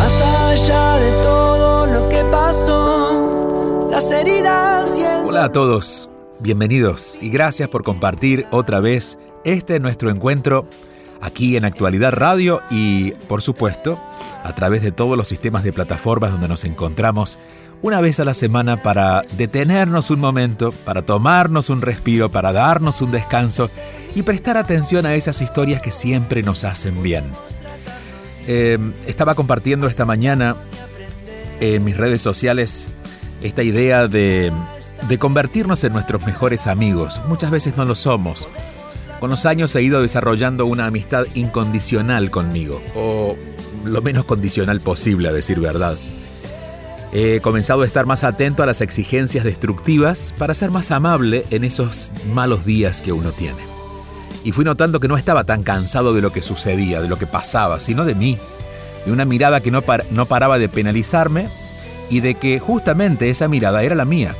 Más allá de todo lo que pasó, las heridas y el... Hola a todos, bienvenidos y gracias por compartir otra vez este nuestro encuentro aquí en Actualidad Radio y, por supuesto, a través de todos los sistemas de plataformas donde nos encontramos una vez a la semana para detenernos un momento, para tomarnos un respiro, para darnos un descanso y prestar atención a esas historias que siempre nos hacen bien. Eh, estaba compartiendo esta mañana en mis redes sociales esta idea de, de convertirnos en nuestros mejores amigos. Muchas veces no lo somos. Con los años he ido desarrollando una amistad incondicional conmigo, o lo menos condicional posible, a decir verdad. He comenzado a estar más atento a las exigencias destructivas para ser más amable en esos malos días que uno tiene. Y fui notando que no estaba tan cansado de lo que sucedía, de lo que pasaba, sino de mí, de una mirada que no, no paraba de penalizarme y de que justamente esa mirada era la mía.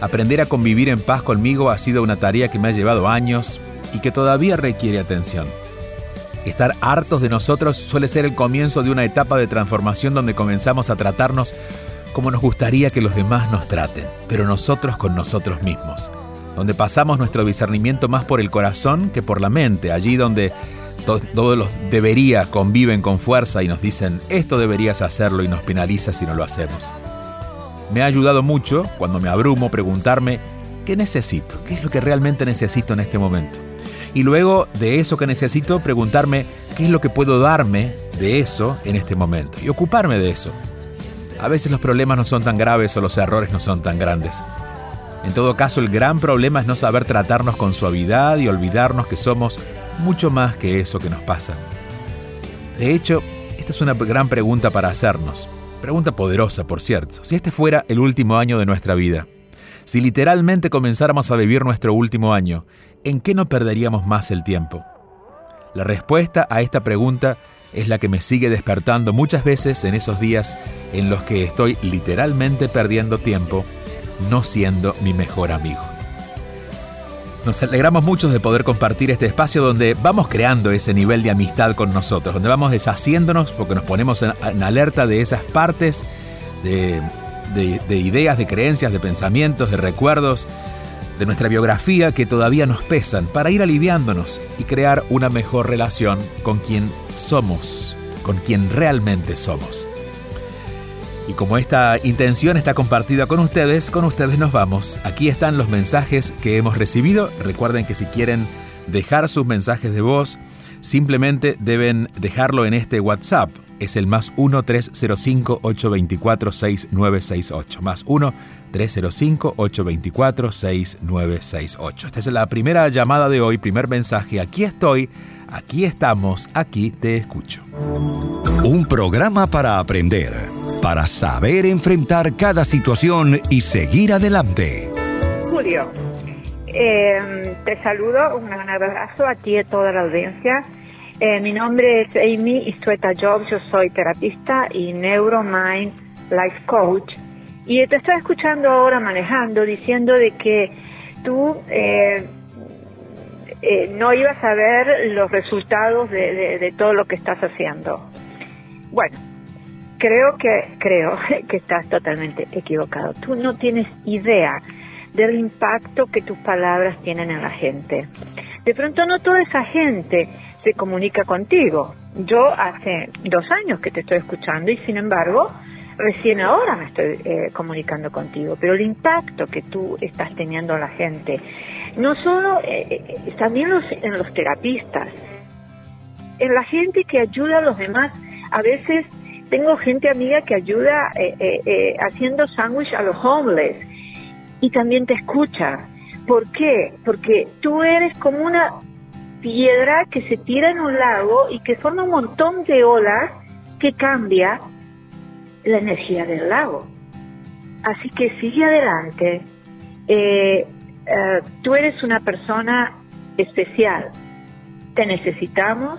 Aprender a convivir en paz conmigo ha sido una tarea que me ha llevado años y que todavía requiere atención. Estar hartos de nosotros suele ser el comienzo de una etapa de transformación donde comenzamos a tratarnos como nos gustaría que los demás nos traten, pero nosotros con nosotros mismos. Donde pasamos nuestro discernimiento más por el corazón que por la mente, allí donde todos los debería conviven con fuerza y nos dicen esto deberías hacerlo y nos penaliza si no lo hacemos. Me ha ayudado mucho cuando me abrumo preguntarme qué necesito, qué es lo que realmente necesito en este momento y luego de eso que necesito preguntarme qué es lo que puedo darme de eso en este momento y ocuparme de eso. A veces los problemas no son tan graves o los errores no son tan grandes. En todo caso, el gran problema es no saber tratarnos con suavidad y olvidarnos que somos mucho más que eso que nos pasa. De hecho, esta es una gran pregunta para hacernos. Pregunta poderosa, por cierto. Si este fuera el último año de nuestra vida, si literalmente comenzáramos a vivir nuestro último año, ¿en qué no perderíamos más el tiempo? La respuesta a esta pregunta es la que me sigue despertando muchas veces en esos días en los que estoy literalmente perdiendo tiempo, no siendo mi mejor amigo. Nos alegramos mucho de poder compartir este espacio donde vamos creando ese nivel de amistad con nosotros, donde vamos deshaciéndonos porque nos ponemos en, alerta de esas partes de de, ideas, de creencias, de pensamientos, de recuerdos, de nuestra biografía que todavía nos pesan, para ir aliviándonos y crear una mejor relación con quien somos, con quien realmente somos. Y como esta intención está compartida con ustedes, con ustedes nos vamos. Aquí están los mensajes que hemos recibido. Recuerden que si quieren dejar sus mensajes de voz, simplemente deben dejarlo en este WhatsApp es el más 1-305-824-6968. Más 1-305-824-6968. Esta es la primera llamada de hoy, primer mensaje. Aquí estoy, aquí estamos, aquí te escucho. Un programa para aprender, para saber enfrentar cada situación y seguir adelante. Julio, eh, te saludo, un gran abrazo a ti y a toda la audiencia. Eh, mi nombre es Amy Istueta Jobs, yo soy terapista y Neuromind Life Coach. Y te estoy escuchando ahora manejando diciendo de que tú eh, eh, no ibas a ver los resultados de, de, todo lo que estás haciendo. Bueno, creo que creo que estás totalmente equivocado. Tú no tienes idea del impacto que tus palabras tienen en la gente. De pronto no toda esa gente se comunica contigo. Yo hace dos años que te estoy escuchando y sin embargo recién ahora me estoy eh, comunicando contigo, pero el impacto que tú estás teniendo en la gente, no solo, eh, eh, también los, en los terapistas, en la gente que ayuda a los demás. A veces tengo gente amiga que ayuda haciendo sándwich a los homeless y también te escucha. ¿Por qué? Porque tú eres como una piedra que se tira en un lago y que forma un montón de olas que cambia la energía del lago. Así que sigue adelante. Eh, eh, tú eres una persona especial. Te necesitamos.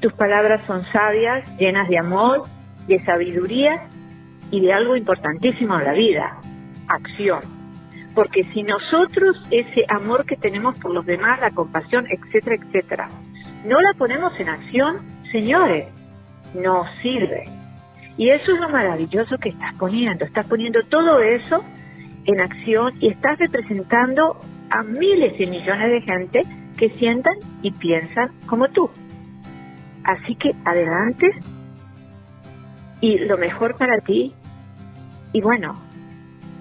Tus palabras son sabias, llenas de amor, de sabiduría y de algo importantísimo en la vida, acción. Porque si nosotros ese amor que tenemos por los demás, la compasión, etcétera, etcétera, no la ponemos en acción, señores, no sirve. Y eso es lo maravilloso que estás poniendo. Estás poniendo todo eso en acción y estás representando a miles y millones de gente que sientan y piensan como tú. Así que adelante y lo mejor para ti. Y bueno,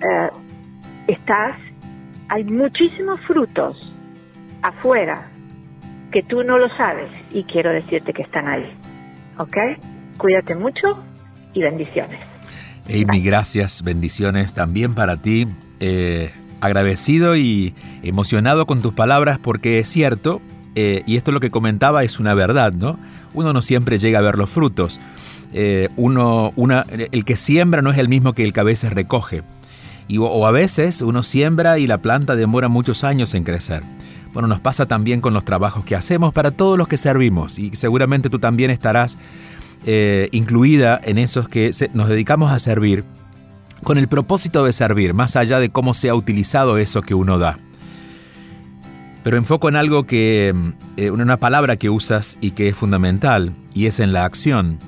eh, estás, hay muchísimos frutos afuera que tú no lo sabes y quiero decirte que están ahí. ¿Ok? Cuídate mucho y bendiciones. Amy, gracias, bendiciones también para ti. Eh, agradecido y emocionado con tus palabras porque es cierto, eh, y esto lo que comentaba es una verdad, ¿no? Uno no siempre llega a ver los frutos. Eh, uno, una, el que siembra no es el mismo que el que a veces recoge. O a veces uno siembra y la planta demora muchos años en crecer. Bueno, nos pasa también con los trabajos que hacemos para todos los que servimos y seguramente tú también estarás eh, incluida en esos que nos dedicamos a servir con el propósito de servir, más allá de cómo se ha utilizado eso que uno da. Pero enfoco en algo que, eh, una palabra que usas y que es fundamental, y es en la acción.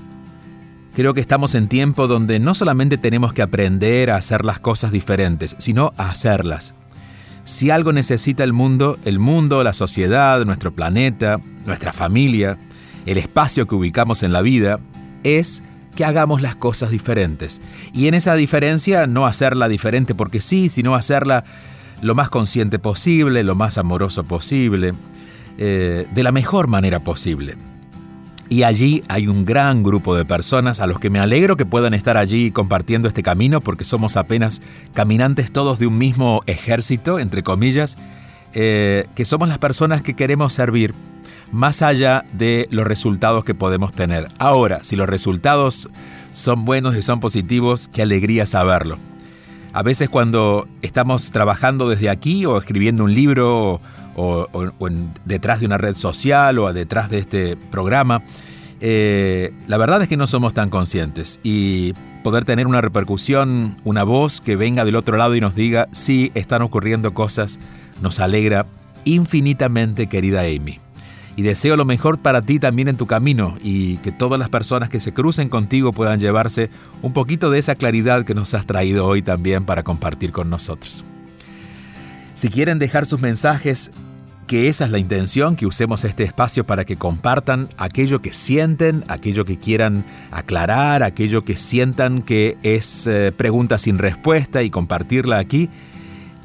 Creo que estamos en tiempo donde no solamente tenemos que aprender a hacer las cosas diferentes, sino a hacerlas. Si algo necesita el mundo, el mundo, la sociedad, nuestro planeta, nuestra familia, el espacio que ubicamos en la vida, es que hagamos las cosas diferentes. Y en esa diferencia no hacerla diferente porque sí, sino hacerla lo más consciente posible, lo más amoroso posible, eh, de la mejor manera posible. Y allí hay un gran grupo de personas a los que me alegro que puedan estar allí compartiendo este camino porque somos apenas caminantes todos de un mismo ejército, entre comillas, eh, que somos las personas que queremos servir más allá de los resultados que podemos tener. Ahora, si los resultados son buenos y son positivos, qué alegría saberlo. A veces cuando estamos trabajando desde aquí o escribiendo un libro o, detrás de una red social o detrás de este programa, eh, la verdad es que no somos tan conscientes y poder tener una repercusión, una voz que venga del otro lado y nos diga, sí, están ocurriendo cosas, nos alegra infinitamente, querida Amy y deseo lo mejor para ti también en tu camino y que todas las personas que se crucen contigo puedan llevarse un poquito de esa claridad que nos has traído hoy también para compartir con nosotros. Si quieren dejar sus mensajes, que esa es la intención, que usemos este espacio para que compartan aquello que sienten, aquello que quieran aclarar, aquello que sientan que es eh, pregunta sin respuesta y compartirla aquí,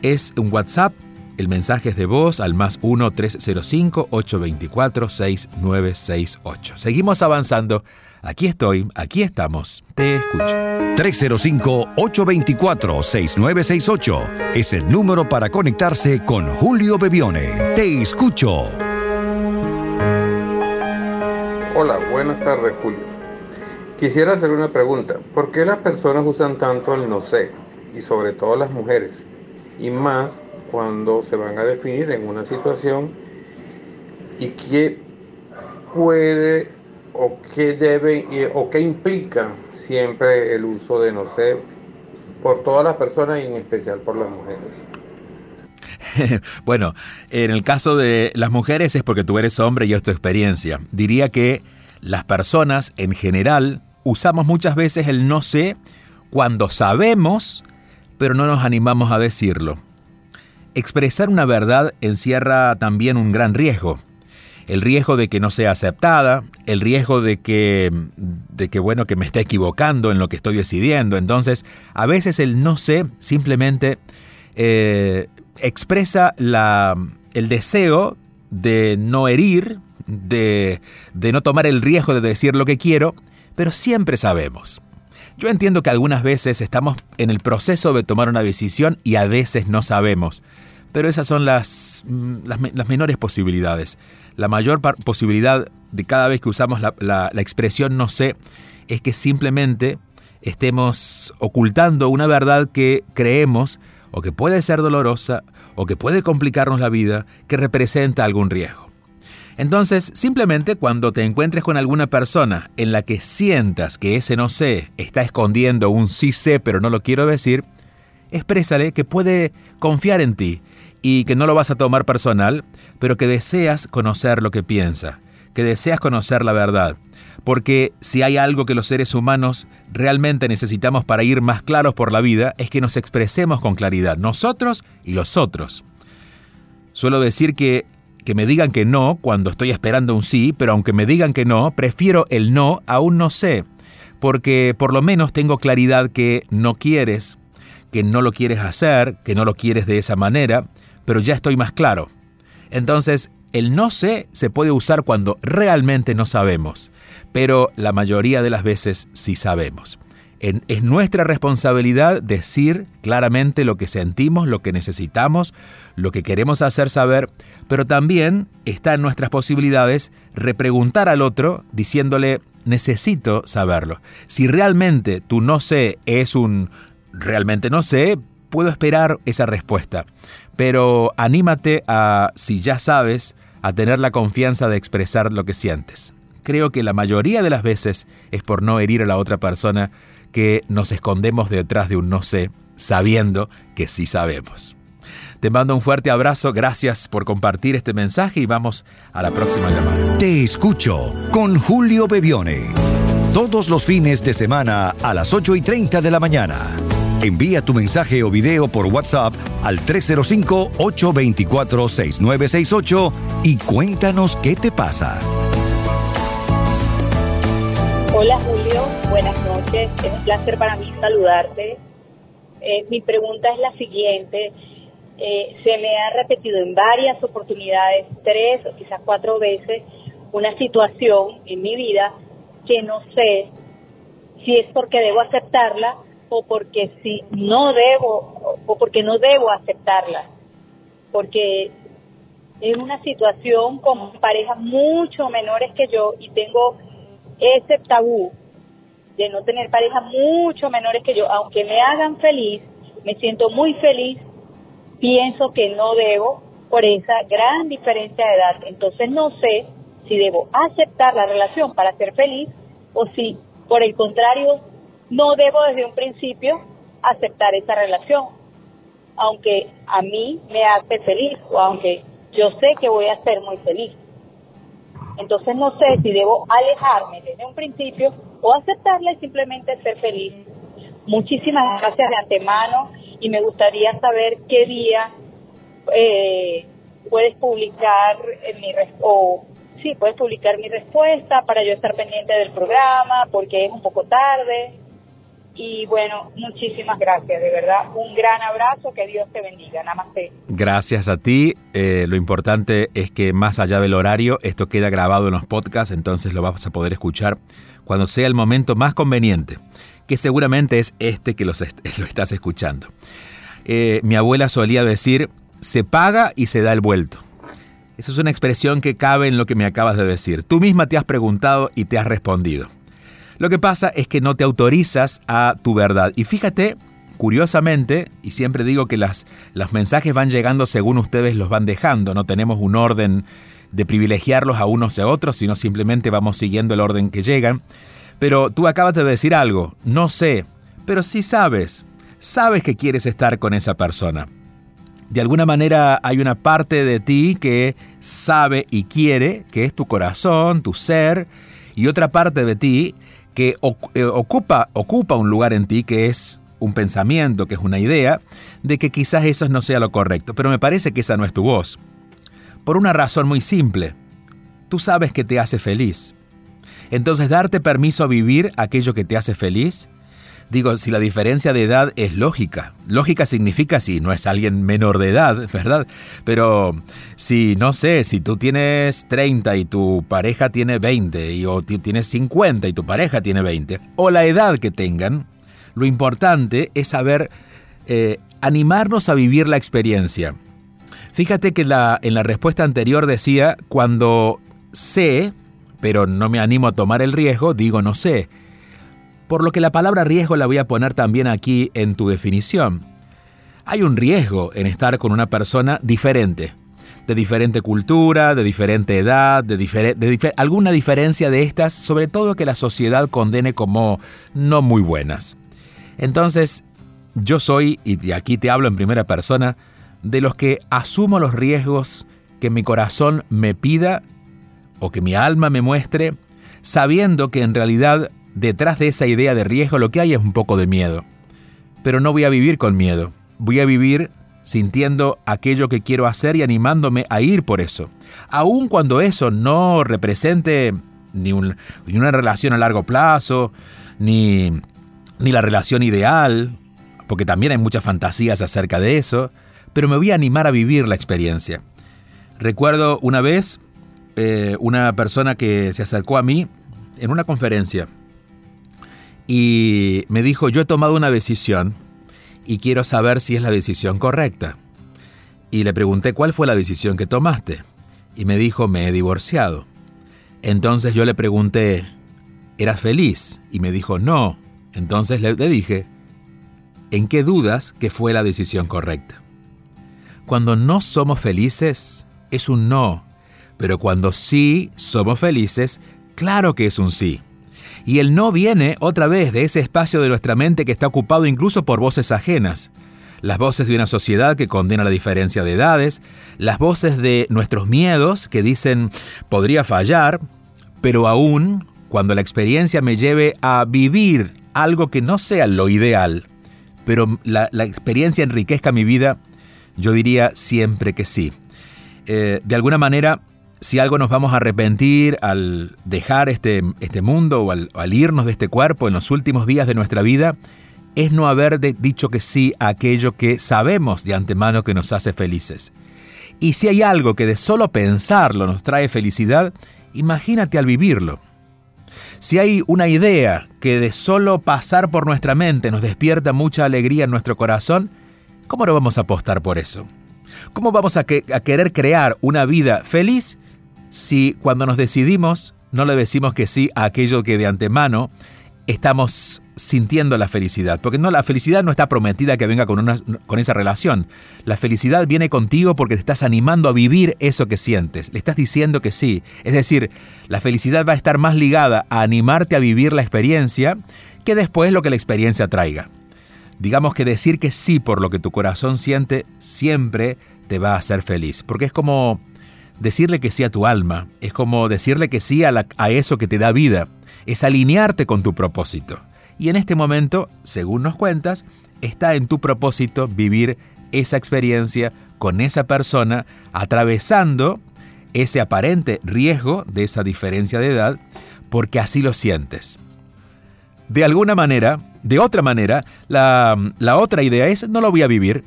es un WhatsApp el mensaje es de voz al más 1-305-824-6968. Seguimos avanzando. Aquí estoy, aquí estamos. Te escucho. 305-824-6968 es el número para conectarse con Julio Bebione. Te escucho. Hola, buenas tardes, Julio. Quisiera hacer una pregunta. ¿Por qué las personas usan tanto el no sé? Y sobre todo las mujeres. Y más cuando se van a definir en una situación y qué puede o qué debe o qué implica siempre el uso de no sé por todas las personas y en especial por las mujeres. bueno, en el caso de las mujeres es porque tú eres hombre y es tu experiencia. Diría que las personas en general usamos muchas veces el no sé cuando sabemos, pero no nos animamos a decirlo. Expresar una verdad encierra también un gran riesgo. El riesgo de que no sea aceptada, el riesgo de que, de que, bueno, que me esté equivocando en lo que estoy decidiendo. Entonces, a veces el no sé simplemente eh, expresa la, el deseo de no herir, de, de no tomar el riesgo de decir lo que quiero, pero siempre sabemos. Yo entiendo que algunas veces estamos en el proceso de tomar una decisión y a veces no sabemos, pero esas son las, mm, las, menores posibilidades. La mayor posibilidad de cada vez que usamos la, la expresión no sé es que simplemente estemos ocultando una verdad que creemos o que puede ser dolorosa o que puede complicarnos la vida, que representa algún riesgo. Entonces, simplemente cuando te encuentres con alguna persona en la que sientas que ese no sé está escondiendo un sí sé pero no lo quiero decir, exprésale que puede confiar en ti y que no lo vas a tomar personal, pero que deseas conocer lo que piensa, que deseas conocer la verdad. Porque si hay algo que los seres humanos realmente necesitamos para ir más claros por la vida, es que nos expresemos con claridad, nosotros y los otros. Suelo decir que que me digan que no cuando estoy esperando un sí, pero aunque me digan que no, prefiero el no a un no sé, porque por lo menos tengo claridad que no quieres, que no lo quieres hacer, que no lo quieres de esa manera, pero ya estoy más claro. Entonces, el no sé se puede usar cuando realmente no sabemos, pero la mayoría de las veces sí sabemos es nuestra responsabilidad decir claramente lo que sentimos, lo que necesitamos, lo que queremos hacer saber, pero también está en nuestras posibilidades repreguntar al otro diciéndole necesito saberlo. Si realmente tu no sé es un realmente no sé, puedo esperar esa respuesta. Pero anímate a, si ya sabes, a tener la confianza de expresar lo que sientes. Creo que la mayoría de las veces es por no herir a la otra persona que nos escondemos detrás de un no sé, sabiendo que sí sabemos. Te mando un fuerte abrazo, gracias por compartir este mensaje y vamos a la próxima llamada. Te escucho con Julio Bebione. Todos los fines de semana a las 8 y 30 de la mañana. Envía tu mensaje o video por WhatsApp al 305-824-6968 y cuéntanos qué te pasa. Hola Julio, buenas noches. Es un placer para mí saludarte. Eh, mi pregunta es la siguiente. Eh, se me ha repetido en varias oportunidades, tres o quizás cuatro veces, una situación en mi vida que no sé si es porque debo aceptarla o porque si no debo o porque no debo aceptarla. Porque es una situación con parejas mucho menores que yo y tengo ese tabú de no tener pareja mucho menores que yo, aunque me hagan feliz, me siento muy feliz, pienso que no debo por esa gran diferencia de edad. Entonces no sé si debo aceptar la relación para ser feliz o si, por el contrario, no debo desde un principio aceptar esa relación, aunque a mí me hace feliz o aunque yo sé que voy a ser muy feliz. Entonces no sé si debo alejarme desde un principio o aceptarla y simplemente ser feliz. Muchísimas gracias de antemano y me gustaría saber qué día eh, puedes publicar mi o sí puedes publicar mi respuesta para yo estar pendiente del programa porque es un poco tarde y bueno, muchísimas gracias, de verdad. Un gran abrazo, que Dios te bendiga. Namaste. Gracias a ti. Eh, lo importante es que más allá del horario, esto queda grabado en los podcasts, entonces lo vas a poder escuchar cuando sea el momento más conveniente, que seguramente es este que lo estás escuchando. Eh, mi abuela solía decir, se paga y se da el vuelto. Esa es una expresión que cabe en lo que me acabas de decir. Tú misma te has preguntado y te has respondido. Lo que pasa es que no te autorizas a tu verdad. Y fíjate, curiosamente, y siempre digo que las, los mensajes van llegando según ustedes los van dejando, no tenemos un orden de privilegiarlos a unos y a otros, sino simplemente vamos siguiendo el orden que llegan. Pero tú acabas de decir algo, no sé, pero sí sabes, sabes que quieres estar con esa persona. De alguna manera hay una parte de ti que sabe y quiere, que es tu corazón, tu ser, y otra parte de ti que eh, ocupa, ocupa un lugar en ti que es un pensamiento, que es una idea, de que quizás eso no sea lo correcto, pero me parece que esa no es tu voz. Por una razón muy simple. tú sabes que te hace feliz. Entonces, darte permiso a vivir aquello que te hace feliz Digo, si la diferencia de edad es lógica. Lógica significa si no es alguien menor de edad, ¿verdad? Pero si, no sé, si tú tienes 30 y tu pareja tiene 20, y, o tienes 50 y tu pareja tiene 20, o la edad que tengan, lo importante es saber eh, animarnos a vivir la experiencia. Fíjate que en la respuesta anterior decía, cuando sé, pero no me animo a tomar el riesgo, digo no sé por lo que la palabra riesgo la voy a poner también aquí en tu definición. Hay un riesgo en estar con una persona diferente, de diferente cultura, de diferente edad, de, alguna diferencia de estas, sobre todo que la sociedad condene como no muy buenas. Entonces, yo soy, y aquí te hablo en primera persona, de los que asumo los riesgos que mi corazón me pida o que mi alma me muestre, sabiendo que en realidad detrás de esa idea de riesgo lo que hay es un poco de miedo. Pero no voy a vivir con miedo, voy a vivir sintiendo aquello que quiero hacer y animándome a ir por eso. Aun cuando eso no represente ni, una relación a largo plazo, ni, ni la relación ideal, porque también hay muchas fantasías acerca de eso, pero me voy a animar a vivir la experiencia. Recuerdo una vez eh, una persona que se acercó a mí en una conferencia y me dijo, yo he tomado una decisión y quiero saber si es la decisión correcta. Y le pregunté, ¿cuál fue la decisión que tomaste? Y me dijo, me he divorciado. Entonces yo le pregunté, ¿eras feliz? Y me dijo, no. Entonces le, dije, ¿en qué dudas que fue la decisión correcta? Cuando no somos felices, es un no. Pero cuando sí somos felices, claro que es un sí. Y el no viene otra vez de ese espacio de nuestra mente que está ocupado incluso por voces ajenas. Las voces de una sociedad que condena la diferencia de edades, las voces de nuestros miedos que dicen podría fallar, pero aún cuando la experiencia me lleve a vivir algo que no sea lo ideal, pero la, experiencia enriquezca mi vida, yo diría siempre que sí. Eh, de alguna manera, si algo nos vamos a arrepentir al dejar este, este mundo o al, irnos de este cuerpo en los últimos días de nuestra vida, es no haber dicho que sí a aquello que sabemos de antemano que nos hace felices. Y si hay algo que de solo pensarlo nos trae felicidad, imagínate al vivirlo. Si hay una idea que de solo pasar por nuestra mente nos despierta mucha alegría en nuestro corazón, ¿cómo no vamos a apostar por eso? ¿Cómo vamos a, a querer crear una vida feliz si cuando nos decidimos no le decimos que sí a aquello que de antemano estamos sintiendo la felicidad. Porque no, la felicidad no está prometida que venga con, una, con esa relación. La felicidad viene contigo porque te estás animando a vivir eso que sientes. Le estás diciendo que sí. Es decir, la felicidad va a estar más ligada a animarte a vivir la experiencia que después lo que la experiencia traiga. Digamos que decir que sí por lo que tu corazón siente siempre te va a hacer feliz. Porque es como decirle que sí a tu alma, es como decirle que sí a, eso que te da vida, es alinearte con tu propósito. Y en este momento, según nos cuentas, está en tu propósito vivir esa experiencia con esa persona, atravesando ese aparente riesgo de esa diferencia de edad, porque así lo sientes. De alguna manera, de otra manera, la, la otra idea es, no lo voy a vivir,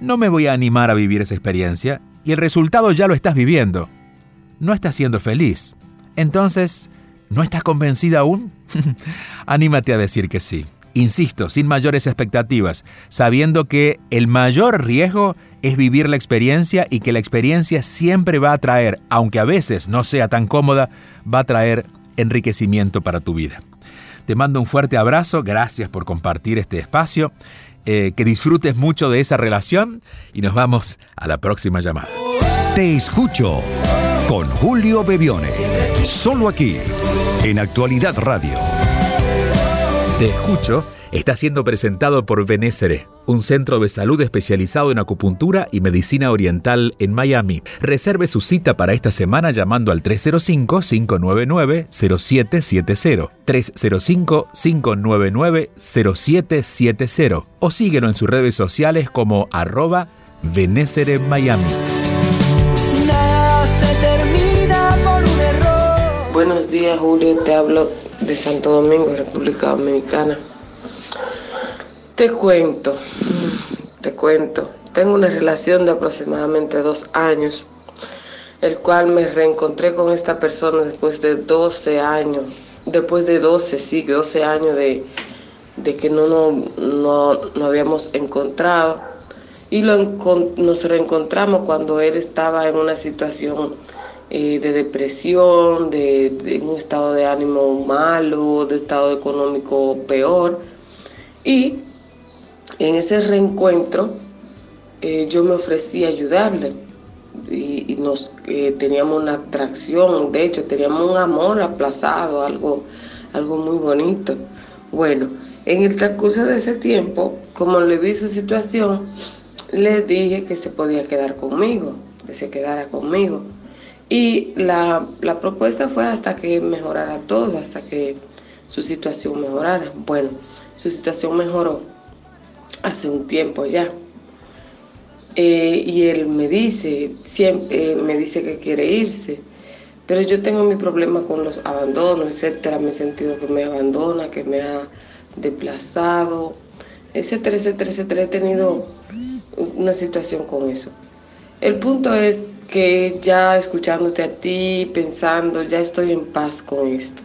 no me voy a animar a vivir esa experiencia, y el resultado ya lo estás viviendo. No estás siendo feliz. Entonces, ¿no estás convencida aún? Anímate a decir que sí. Insisto, sin mayores expectativas, sabiendo que el mayor riesgo es vivir la experiencia y que la experiencia siempre va a traer, aunque a veces no sea tan cómoda, va a traer enriquecimiento para tu vida. Te mando un fuerte abrazo, gracias por compartir este espacio eh, que disfrutes mucho de esa relación y nos vamos a la próxima llamada. Te escucho con Julio Bebione, solo aquí, en Actualidad Radio. Te escucho está siendo presentado por Benésere, un centro de salud especializado en acupuntura y medicina oriental en Miami. Reserve su cita para esta semana llamando al 305-599-0770. 305-599-0770 o síguelo en sus redes sociales como arroba Miami. Días, Julio. Te hablo de Santo Domingo, República Dominicana. Te cuento, te cuento. Tengo una relación de aproximadamente dos años, el cual me reencontré con esta persona después de 12 años, después de 12, sí, 12 años de, que no, no, no, habíamos encontrado. Y lo, nos reencontramos cuando él estaba en una situación eh, de depresión, de, un estado de ánimo malo, de estado económico peor. Y en ese reencuentro eh, yo me ofrecí a ayudarle y, nos eh, teníamos una atracción, de hecho teníamos un amor aplazado, algo, algo muy bonito. Bueno, en el transcurso de ese tiempo, como le vi su situación, le dije que se podía quedar conmigo, que se quedara conmigo. Y la, propuesta fue hasta que mejorara todo, hasta que su situación mejorara. Bueno, su situación mejoró hace un tiempo ya. Eh, y él me dice, siempre eh, me dice que quiere irse, pero yo tengo mi problema con los abandonos, etcétera. Me he sentido que me abandona, que me ha desplazado, etcétera, etcétera, etcétera. He tenido una situación con eso. El punto es que ya escuchándote a ti, pensando, ya estoy en paz con esto,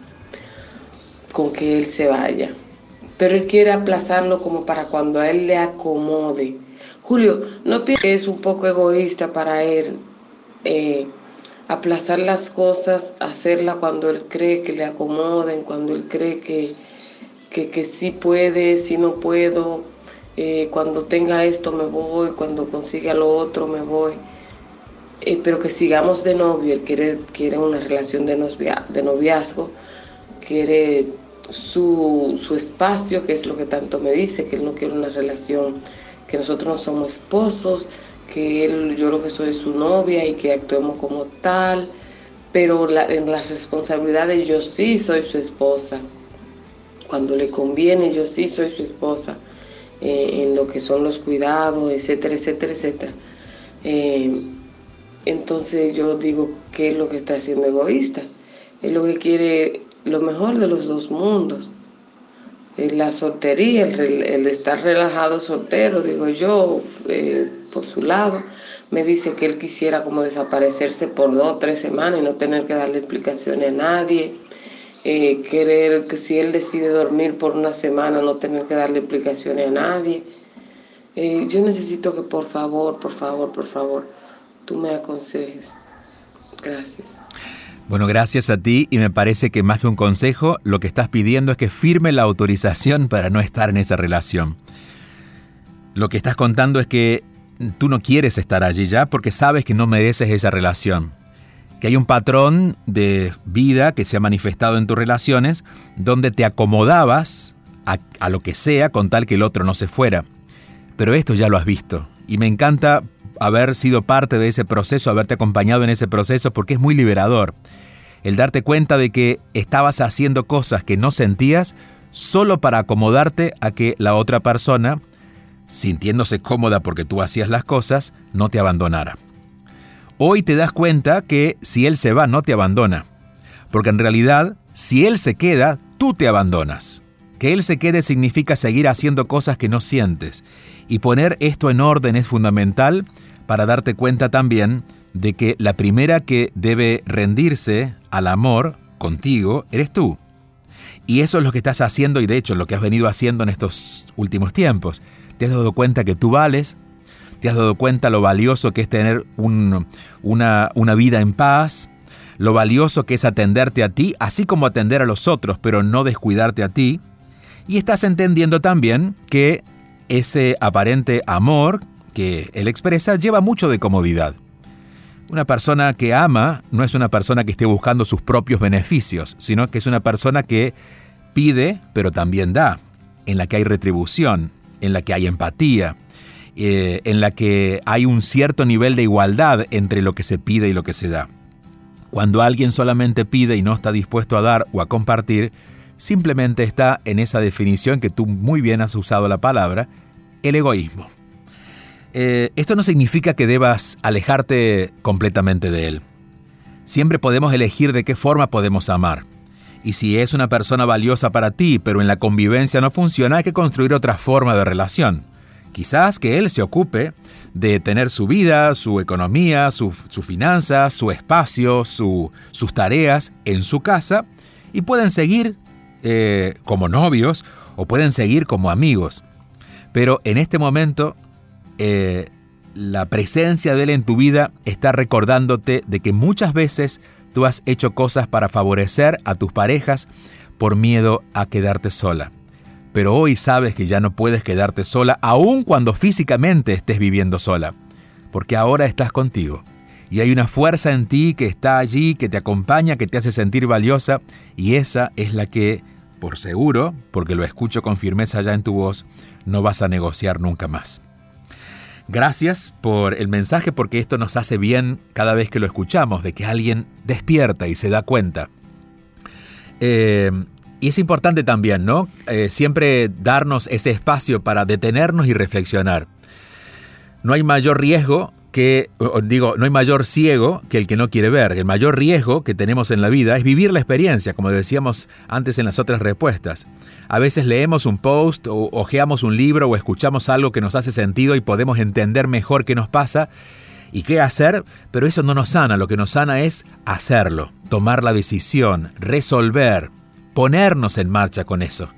con que él se vaya. Pero él quiere aplazarlo como para cuando a él le acomode. Julio, no pienses que es un poco egoísta para él eh, aplazar las cosas, hacerla cuando él cree que le acomoden, cuando él cree que, que, que sí puede, si no puedo, eh, cuando tenga esto me voy, cuando consiga lo otro me voy. Eh, pero que sigamos de novio, él quiere, quiere una relación de, de noviazgo, quiere su, su, espacio, que es lo que tanto me dice, que él no quiere una relación, que nosotros no somos esposos, que él, yo lo que soy su novia y que actuemos como tal, pero en las responsabilidades yo sí soy su esposa. Cuando le conviene, yo sí soy su esposa, eh, en lo que son los cuidados, etcétera, etcétera, etcétera. Eh, entonces yo digo, ¿qué es lo que está haciendo egoísta? Es lo que quiere lo mejor de los dos mundos. La soltería, el, estar relajado soltero, digo yo, eh, por su lado, me dice que él quisiera como desaparecerse por dos o tres semanas y no tener que darle explicaciones a nadie. Eh, querer que si él decide dormir por una semana no tener que darle explicaciones a nadie. Eh, yo necesito que por favor, por favor, por favor, tú me aconsejes. Gracias. Bueno, gracias a ti y me parece que más que un consejo, lo que estás pidiendo es que firme la autorización para no estar en esa relación. Lo que estás contando es que tú no quieres estar allí ya porque sabes que no mereces esa relación. Que hay un patrón de vida que se ha manifestado en tus relaciones donde te acomodabas a, a lo que sea con tal que el otro no se fuera. Pero esto ya lo has visto. Y me encanta haber sido parte de ese proceso, haberte acompañado en ese proceso, porque es muy liberador. El darte cuenta de que estabas haciendo cosas que no sentías solo para acomodarte a que la otra persona, sintiéndose cómoda porque tú hacías las cosas, no te abandonara. Hoy te das cuenta que si él se va, no te abandona. Porque en realidad, si él se queda, tú te abandonas. Que él se quede significa seguir haciendo cosas que no sientes. Y poner esto en orden es fundamental para darte cuenta también de que la primera que debe rendirse al amor contigo eres tú. Y eso es lo que estás haciendo y de hecho lo que has venido haciendo en estos últimos tiempos. Te has dado cuenta que tú vales, te has dado cuenta lo valioso que es tener una, una vida en paz, lo valioso que es atenderte a ti, así como atender a los otros, pero no descuidarte a ti. Y estás entendiendo también que ese aparente amor que él expresa lleva mucho de comodidad. Una persona que ama no es una persona que esté buscando sus propios beneficios, sino que es una persona que pide, pero también da, en la que hay retribución, en la que hay empatía, eh, en la que hay un cierto nivel de igualdad entre lo que se pide y lo que se da. Cuando alguien solamente pide y no está dispuesto a dar o a compartir, simplemente está en esa definición que tú muy bien has usado la palabra, el egoísmo. Eh, esto no significa que debas alejarte completamente de él. Siempre podemos elegir de qué forma podemos amar. Y si es una persona valiosa para ti, pero en la convivencia no funciona, hay que construir otra forma de relación. Quizás que él se ocupe de tener su vida, su economía, su, finanzas, su espacio, sus tareas en su casa y pueden seguir eh, como novios o pueden seguir como amigos. Pero en este momento eh, la presencia de él en tu vida está recordándote de que muchas veces tú has hecho cosas para favorecer a tus parejas por miedo a quedarte sola pero hoy sabes que ya no puedes quedarte sola, aun cuando físicamente estés viviendo sola, porque ahora estás contigo. Y hay una fuerza en ti que está allí, que te acompaña, que te hace sentir valiosa, y esa es la que, por seguro, porque lo escucho con firmeza ya en tu voz, no vas a negociar nunca más. Gracias por el mensaje porque esto nos hace bien cada vez que lo escuchamos, de que alguien despierta y se da cuenta. Eh, y es importante también, ¿no? Eh, siempre darnos ese espacio para detenernos y reflexionar. No hay mayor riesgo que, digo, no hay mayor ciego que el que no quiere ver. El mayor riesgo que tenemos en la vida es vivir la experiencia, como decíamos antes en las otras respuestas. A veces leemos un post o ojeamos un libro o escuchamos algo que nos hace sentido y podemos entender mejor qué nos pasa y qué hacer, pero eso no nos sana. Lo que nos sana es hacerlo, tomar la decisión, resolver, ponernos en marcha con eso.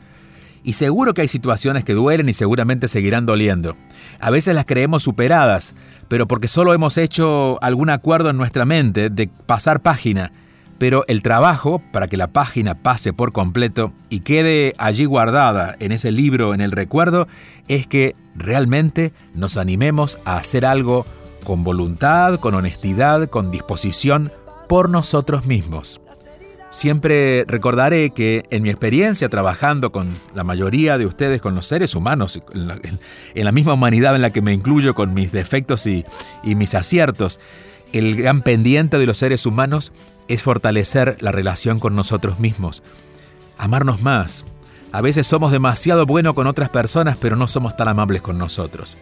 Y seguro que hay situaciones que duelen y seguramente seguirán doliendo. A veces las creemos superadas, pero porque solo hemos hecho algún acuerdo en nuestra mente de pasar página. Pero el trabajo para que la página pase por completo y quede allí guardada en ese libro, en el recuerdo, es que realmente nos animemos a hacer algo con voluntad, con honestidad, con disposición por nosotros mismos. Siempre recordaré que en mi experiencia trabajando con la mayoría de ustedes, con los seres humanos, en la, misma humanidad en la que me incluyo con mis defectos y, y mis aciertos, el gran pendiente de los seres humanos es fortalecer la relación con nosotros mismos, amarnos más. A veces somos demasiado buenos con otras personas, pero no somos tan amables con nosotros.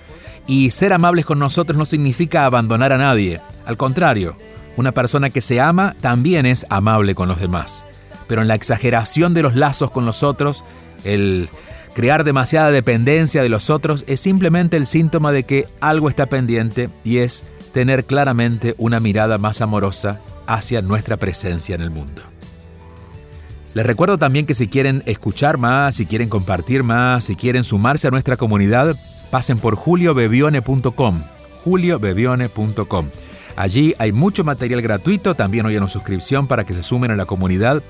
Y ser amables con nosotros no significa abandonar a nadie, al contrario, una persona que se ama también es amable con los demás. Pero en la exageración de los lazos con los otros, el crear demasiada dependencia de los otros es simplemente el síntoma de que algo está pendiente y es tener claramente una mirada más amorosa hacia nuestra presencia en el mundo. Les recuerdo también que si quieren escuchar más, si quieren compartir más, si quieren sumarse a nuestra comunidad, pasen por juliobebione.com, juliobebione.com. Allí hay mucho material gratuito, también hay una suscripción para que se sumen a la comunidad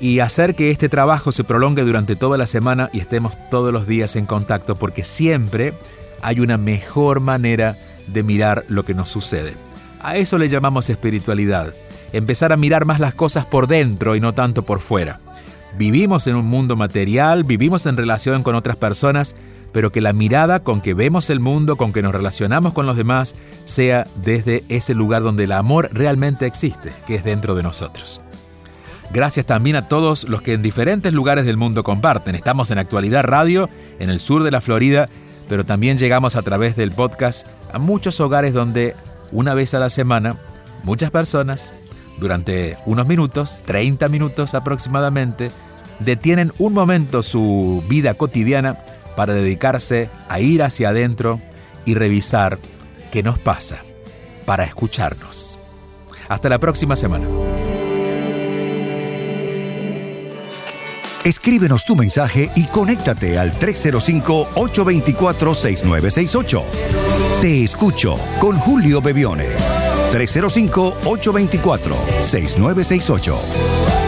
y hacer que este trabajo se prolongue durante toda la semana y estemos todos los días en contacto porque siempre hay una mejor manera de mirar lo que nos sucede. A eso le llamamos espiritualidad, empezar a mirar más las cosas por dentro y no tanto por fuera. Vivimos en un mundo material, vivimos en relación con otras personas, pero que la mirada con que vemos el mundo, con que nos relacionamos con los demás, sea desde ese lugar donde el amor realmente existe, que es dentro de nosotros. Gracias también a todos los que en diferentes lugares del mundo comparten. Estamos en Actualidad Radio, en el sur de la Florida, pero también llegamos a través del podcast a muchos hogares donde una vez a la semana, muchas personas, durante unos minutos, 30 minutos aproximadamente, detienen un momento su vida cotidiana para dedicarse a ir hacia adentro y revisar qué nos pasa, para escucharnos. Hasta la próxima semana. Escríbenos tu mensaje y conéctate al 305-824-6968. Te escucho con Julio Bebione. 305-824-6968.